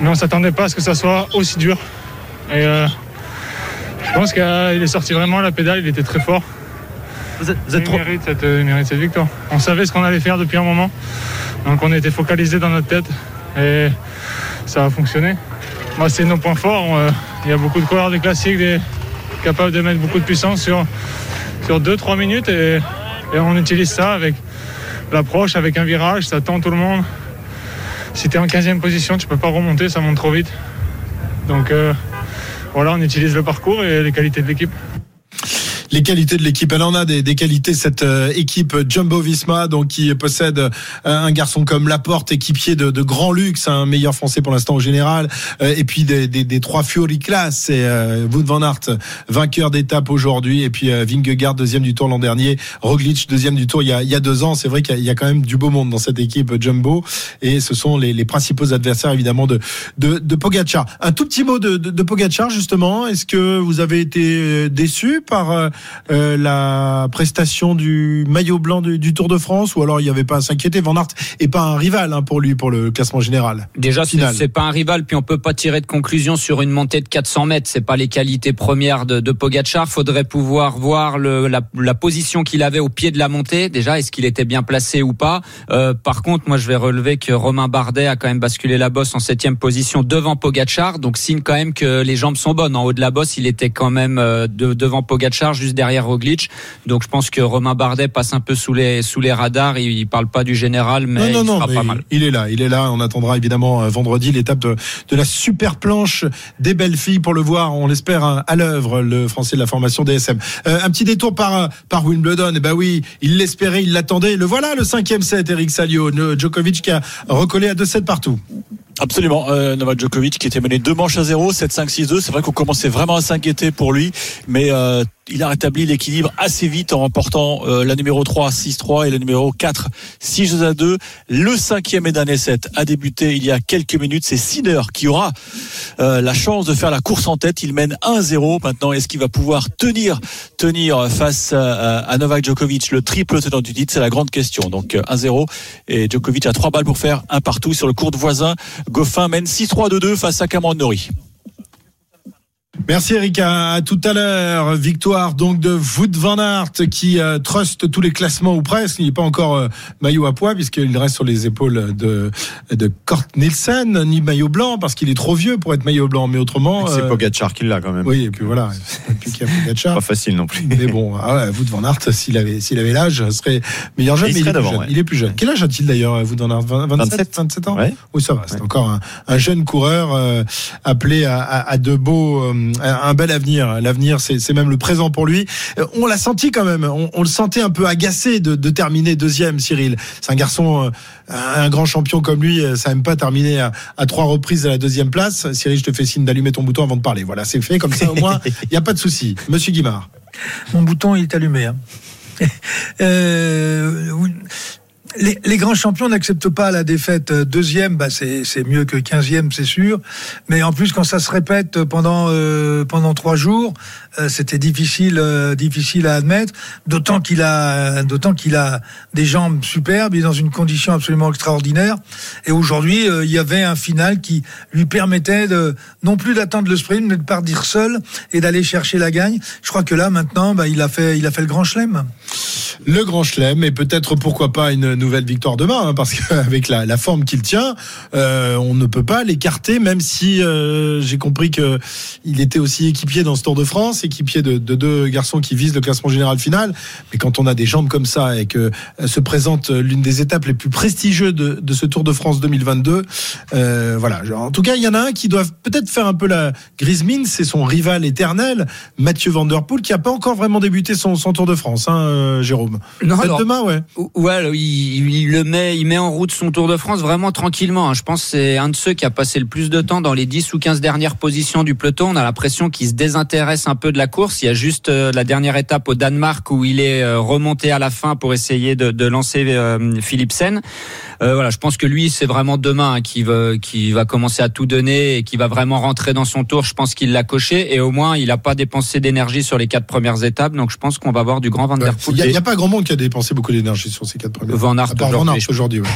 Mais on s'attendait pas à ce que ça soit aussi dur. Et euh, je pense qu'il est sorti vraiment à la pédale, il était très fort. Vous êtes, il, mérite cette, il mérite cette victoire. On savait ce qu'on allait faire depuis un moment. Donc on était focalisé dans notre tête. Et ça a fonctionné. Moi, c'est nos points forts. Euh, Il y a beaucoup de coureurs de classiques des, capables de mettre beaucoup de puissance sur, sur 2-3 minutes. Et, on utilise ça avec l'approche, avec un virage. Ça tend tout le monde. Si tu en 15e position, tu peux pas remonter, ça monte trop vite. Donc euh, voilà, on utilise le parcours et les qualités de l'équipe les qualités de l'équipe. Elle en a des, des qualités cette euh, équipe Jumbo Visma, donc qui possède euh, un garçon comme Laporte, équipier de, de grand luxe, un meilleur français pour l'instant au général, euh, et puis des, des, des trois Fiori class, c'est Wout van Aert, vainqueur d'étape aujourd'hui, et puis Vingegaard deuxième du tour l'an dernier, Roglic deuxième du tour il y a, il y a deux ans. C'est vrai qu'il y, a quand même du beau monde dans cette équipe Jumbo, et ce sont les, les principaux adversaires évidemment de, de, de Pogacar. Un tout petit mot de, de, de Pogacar justement. Est-ce que vous avez été déçu par euh, la prestation du maillot blanc du, du, Tour de France ou alors il n'y avait pas à s'inquiéter Van Aert est pas un rival hein, pour lui pour le classement général. Déjà c'est pas un rival puis on peut pas tirer de conclusion sur une montée de 400 mètres. C'est pas les qualités premières de, de Pogacar. Faudrait pouvoir voir le, la, la, position qu'il avait au pied de la montée. Déjà est-ce qu'il était bien placé ou pas? Euh, par contre moi je vais relever que Romain Bardet a quand même basculé la bosse en septième position devant Pogacar. Donc signe quand même que les jambes sont bonnes. En haut de la bosse il était quand même euh, de, devant Pogacar juste derrière Roglic. Donc je pense que Romain Bardet passe un peu sous les sous les radars. Il, parle pas du général, mais il sera pas mal. Il est là, il est là. On attendra évidemment euh, vendredi l'étape de, de, la super planche des belles filles pour le voir. On l'espère hein, à l'œuvre, le français de la formation DSM. Euh, un petit détour par euh, par Wimbledon. Et eh ben oui, il l'espérait, il l'attendait. Le voilà, le cinquième set. Eric Salio, Djokovic qui a recollé à 2-7 partout. Absolument. Euh, Novak Djokovic qui était mené deux manches à 0, 7-5-6-2. C'est vrai qu'on commençait vraiment à s'inquiéter pour lui, mais euh, il a rétabli l'équilibre assez vite en remportant euh, la numéro 3 6-3 et la numéro 4 6 à 2. Le cinquième et dernier set a débuté il y a quelques minutes. C'est Sinner qui aura euh, la chance de faire la course en tête. Il mène 1-0 maintenant. Est-ce qu'il va pouvoir tenir tenir face à, à Novak Djokovic le triple tenant du C'est la grande question. Donc 1-0 et Djokovic a trois balles pour faire un partout sur le court de voisin. Goffin mène 6-3-2-2 face à Cameron Norrie. Merci Erika. À tout à l'heure. Victoire donc de Wout van Aert qui euh, truste tous les classements ou presque. Il n'est pas encore euh, maillot à poids puisqu'il reste sur les épaules de de Kort Nielsen, ni maillot blanc parce qu'il est trop vieux pour être maillot blanc. Mais autrement, c'est euh, Pogacar qui l'a quand même. Oui, et puis voilà. Et puis qu'il y a Pogacar. pas facile non plus. Mais bon, ah ouais, Wout van Aert, s'il avait s'il avait l'âge, serait meilleur jeune. Il, mais il, est plus ouais. il est plus jeune. Quel âge a-t-il d'ailleurs, Wout van Aert? 27, 27 ans? Ouais. Oui, ça va. C'est encore un, un, jeune coureur euh, appelé à, à, à, de beaux, euh, un bel avenir L'avenir, c'est même le présent pour lui. Euh, on l'a senti quand même. On, le sentait un peu agacé de, terminer deuxième, Cyril. C'est un garçon, euh, un grand champion comme lui. Ça aime pas terminer à, à, trois reprises à la deuxième place. Cyril, je te fais signe d'allumer ton bouton avant de parler. Voilà, c'est fait. Comme ça, au moins, il n'y a pas de souci. Monsieur Guimard. Mon bouton, il est allumé. Hein. euh, les, grands champions n'acceptent pas la défaite deuxième, bah c'est mieux que quinzième, c'est sûr. Mais en plus, quand ça se répète pendant euh, pendant trois jours, euh, c'était difficile euh, difficile à admettre. D'autant qu'il a d'autant qu'il a des jambes superbes, il est dans une condition absolument extraordinaire. Et aujourd'hui, euh, il y avait un final qui lui permettait de non plus d'attendre le sprint, mais de partir seul et d'aller chercher la gagne. Je crois que là maintenant, bah, il a fait il a fait le grand chelem. Le grand chelem et peut-être pourquoi pas une nouvelle victoire demain, hein, parce qu'avec la, forme qu'il tient, euh, on ne peut pas l'écarter, même si euh, j'ai compris que il était aussi équipier dans ce Tour de France, équipier de, de, deux garçons qui visent le classement général final. Mais quand on a des jambes comme ça et que euh, se présente l'une des étapes les plus prestigieuses de, de ce Tour de France 2022, euh, voilà. En tout cas, il y en a un qui doit peut-être faire un peu la grise mine, c'est son rival éternel, Mathieu Van Der Poel, qui a pas encore vraiment débuté son, son Tour de France, hein, Jérôme. Non, alors, demain, ouais. Ouais, il, il, le met, il met en route son Tour de France vraiment tranquillement. Hein. Je pense que c'est un de ceux qui a passé le plus de temps dans les 10 ou 15 dernières positions du peloton. On a l'impression qu'il se désintéresse un peu de la course. Il y a juste euh, la dernière étape au Danemark où il est euh, remonté à la fin pour essayer de, de lancer euh, Philipsen. Euh, voilà, je pense que lui, c'est vraiment demain hein, qui va, qui va commencer à tout donner et qui va vraiment rentrer dans son tour. Je pense qu'il l'a coché et au moins, il n'a pas dépensé d'énergie sur les quatre premières étapes. Donc, je pense qu'on va voir du grand Van der Poel. Il n'y a, a, pas grand monde qui a dépensé beaucoup d'énergie sur ces quatre premières. Van Aert aujourd'hui. Ouais.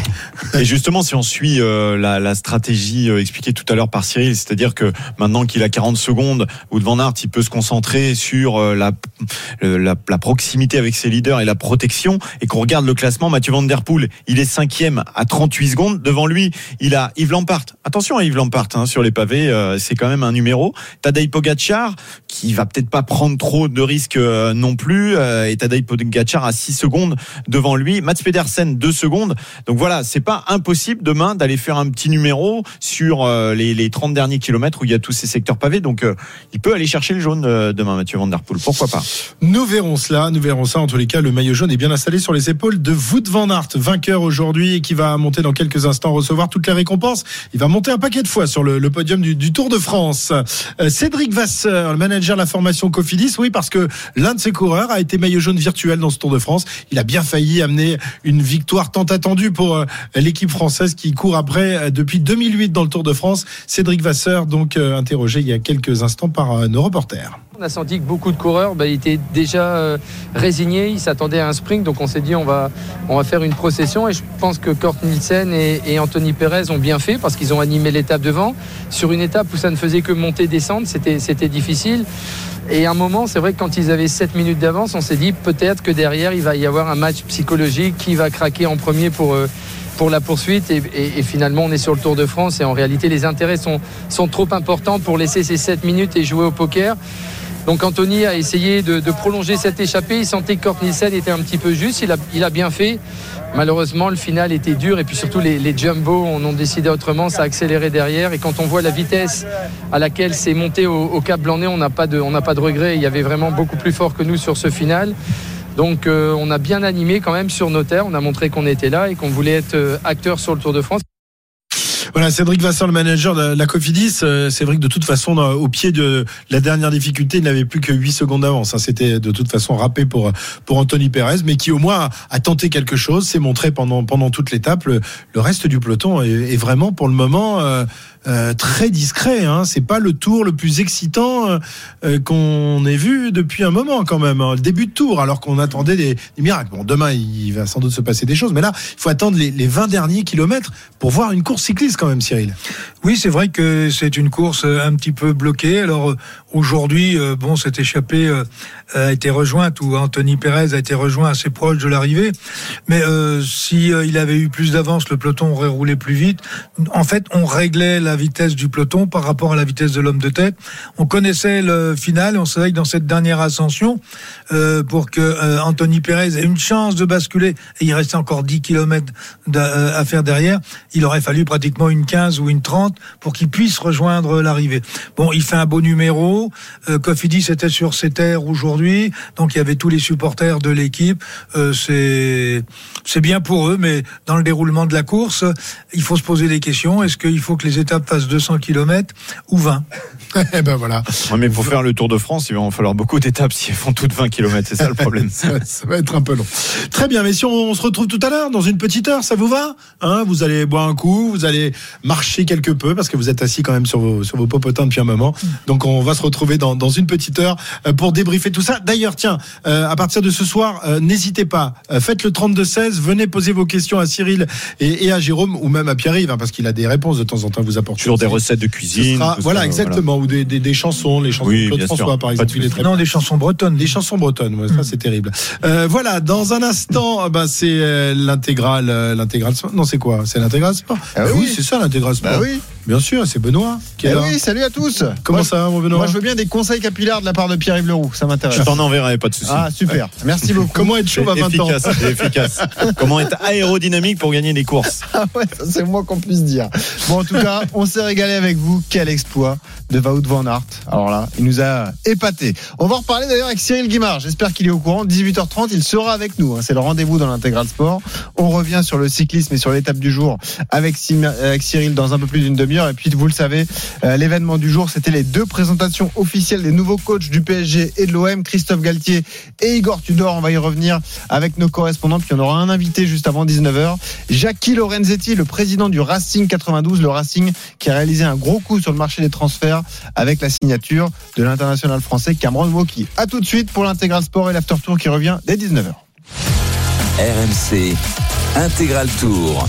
et justement, si on suit euh, la, la, stratégie euh, expliquée tout à l'heure par Cyril, c'est-à-dire que maintenant qu'il a 40 secondes, ou Van Aert, il peut se concentrer sur euh, la, proximité avec ses leaders et la protection. Et qu'on regarde le classement, Mathieu Van Der Poel, il est cinquième à 38 secondes. Devant lui, il a Yves Lampart. Attention à Yves Lampart hein, sur les pavés, euh, c'est quand même un numéro. Tadej Pogacar, qui va peut-être pas prendre trop de risques euh, non plus. Et Tadej Pogacar à 6 secondes devant lui. Mats Pedersen 2 secondes. Donc voilà, c'est pas impossible demain d'aller faire un petit numéro sur les, les 30 derniers kilomètres où il y a tous ces secteurs pavés. Donc il peut aller chercher le jaune demain, Mathieu Van Der Poel. Pourquoi pas Nous verrons cela, nous verrons ça. En tous les cas, le maillot jaune est bien installé sur les épaules de Wout van Aert, vainqueur aujourd'hui et qui va monter dans quelques instants recevoir toutes les récompenses. Il va monter un paquet de fois sur le, podium du, du, Tour de France. Euh, Cédric Vasseur, le manager de la formation Cofidis, oui, parce que l'un de ses coureurs a été maillot jaune virtuel dans ce Tour de France. Il a bien failli amener une victoire tant attendue pour euh, l'équipe française qui court après euh, depuis 2008 dans le Tour de France. Cédric Vasseur, donc interrogé il y a quelques instants par nos reporters. On a senti que beaucoup de coureurs bah, étaient déjà euh, résignés, ils s'attendaient à un sprint, donc on s'est dit on va, faire une procession et je pense que Kort Nielsen et, Anthony Perez ont bien fait parce qu'ils ont animé l'étape devant. Sur une étape où ça ne faisait que monter, descendre, c'était, difficile. Et à un moment, c'est vrai que quand ils avaient 7 minutes d'avance, on s'est dit peut-être que derrière, il va y avoir un match psychologique qui va craquer en premier pour... Euh, la poursuite et, finalement on est sur le Tour de France et en réalité les intérêts sont, sont trop importants pour laisser ces 7 minutes et jouer au poker. Donc Anthony a essayé de, prolonger cette échappée. Il sentait que Kort Nielsen était un petit peu juste. Il a, bien fait. Malheureusement, le final était dur. Et puis surtout, les, les Jumbo on ont décidé autrement. Ça a accéléré derrière. Et quand on voit la vitesse à laquelle c'est monté au, au Cap Blanc-Nez, on n'a pas, de, on pas de regret. Il y avait vraiment beaucoup plus fort que nous sur ce final. Donc euh, on a bien animé quand même sur nos terres. On a montré qu'on était là et qu'on voulait être euh, acteur sur le Tour de France. Voilà, Cédric Vasseur, le manager de la Cofidis. Euh, c'est vrai de toute façon, au pied de la dernière difficulté, il n'avait plus que 8 secondes d'avance. C'était de toute façon râpé pour, pour Anthony Perez, mais qui au moins a tenté quelque chose, s'est montré pendant, pendant toute l'étape. Le, reste du peloton est, vraiment pour le moment euh, euh, très discret. Hein. C'est pas le tour le plus excitant euh, qu'on ait vu depuis un moment quand même. Hein. Le début de tour, alors qu'on attendait des, miracles. Bon, demain, il va sans doute se passer des choses, mais là, il faut attendre les, les 20 derniers kilomètres pour voir une course cycliste quand même, Cyril. Oui, c'est vrai que c'est une course un petit peu bloquée. Alors aujourd'hui, euh, bon, cette échappée euh, a été rejointe ou Anthony Perez a été rejoint assez proche de l'arrivée. Mais euh, si il avait eu plus d'avance, le peloton aurait roulé plus vite. En fait, on réglait la vitesse du peloton par rapport à la vitesse de l'homme de tête. On connaissait le final on savait que dans cette dernière ascension, euh, pour que euh, Anthony Perez ait une chance de basculer, et il restait encore 10 km à faire derrière, il aurait fallu pratiquement une 15 ou une 30 pour qu'il puisse rejoindre l'arrivée. Bon, il fait un beau numéro. Euh, Cofidis était sur ses terres aujourd'hui, donc il y avait tous les supporters de l'équipe. Euh, c'est bien pour eux, mais dans le déroulement de la course, il faut se poser des questions. Est-ce qu'il faut que les étapes fassent 200 km ou 20 Eh ben voilà. Ouais, mais pour faire le Tour de France, il va en falloir beaucoup d'étapes si elles font toutes 20 km. C'est ça le problème. ça, ça, va être un peu long. Très bien, mais si on, on se retrouve tout à l'heure, dans une petite heure, ça vous va? Hein Vous allez boire un coup, vous allez marcher quelque peu parce que vous êtes assis quand même sur vos, sur vos popotins depuis un moment. Donc on va se retrouver dans, dans une petite heure euh, pour débriefer tout ça. D'ailleurs, tiens, euh, à partir de ce soir, euh, n'hésitez pas, euh, faites le 32-16, venez poser vos questions à Cyril et, et à Jérôme ou même à Pierre-Yves, hein, parce qu'il a des réponses de temps en temps à vous apporter. Sur des recettes de cuisine. Sera, voilà, ça, exactement, voilà. ou des, des, des, chansons, les chansons oui, de Claude François, sûr. par exemple. Il est très non, des chansons bretonnes. Des chansons bretonnes, ouais, mmh. ça c'est terrible. Euh, voilà, dans un instant, bah, c'est euh, l'intégrale, l'intégrale. Non, c'est quoi? C'est l'intégrale sport? Ah bah oui, oui c'est ça l'intégrale sport. Bah oui. Bien sûr, c'est Benoît qui est eh là. Oui, salut à tous. Comment moi, ça, mon Benoît Moi, je veux bien des conseils capillaires de la part de Pierre-Yves Leroux. Ça m'intéresse. Je t'en enverrai, pas de souci. Ah, super. Merci beaucoup. Comment être chauve à 20 efficace, ans Efficace. Comment être aérodynamique pour gagner des courses Ah ouais, c'est moi qu'on puisse dire. Bon, en tout cas, on s'est régalé avec vous. Quel exploit de Wout van Aert. Alors là, il nous a épaté. On va en reparler d'ailleurs avec Cyril Guimard. J'espère qu'il est au courant. 18h30, il sera avec nous. C'est le rendez-vous dans l'intégral sport. On revient sur le cyclisme et sur l'étape du jour avec Cyril dans un peu plus d'une Et puis, vous le savez, euh, l'événement du jour, c'était les deux présentations officielles des nouveaux coachs du PSG et de l'OM, Christophe Galtier et Igor Tudor. On va y revenir avec nos correspondants. Puis on aura un invité juste avant 19h. Jackie Lorenzetti, le président du Racing 92, le Racing qui a réalisé un gros coup sur le marché des transferts avec la signature de l'international français Cameron Woki. A tout de suite pour l'intégral sport et l'after tour qui revient dès 19h. RMC Intégral Tour.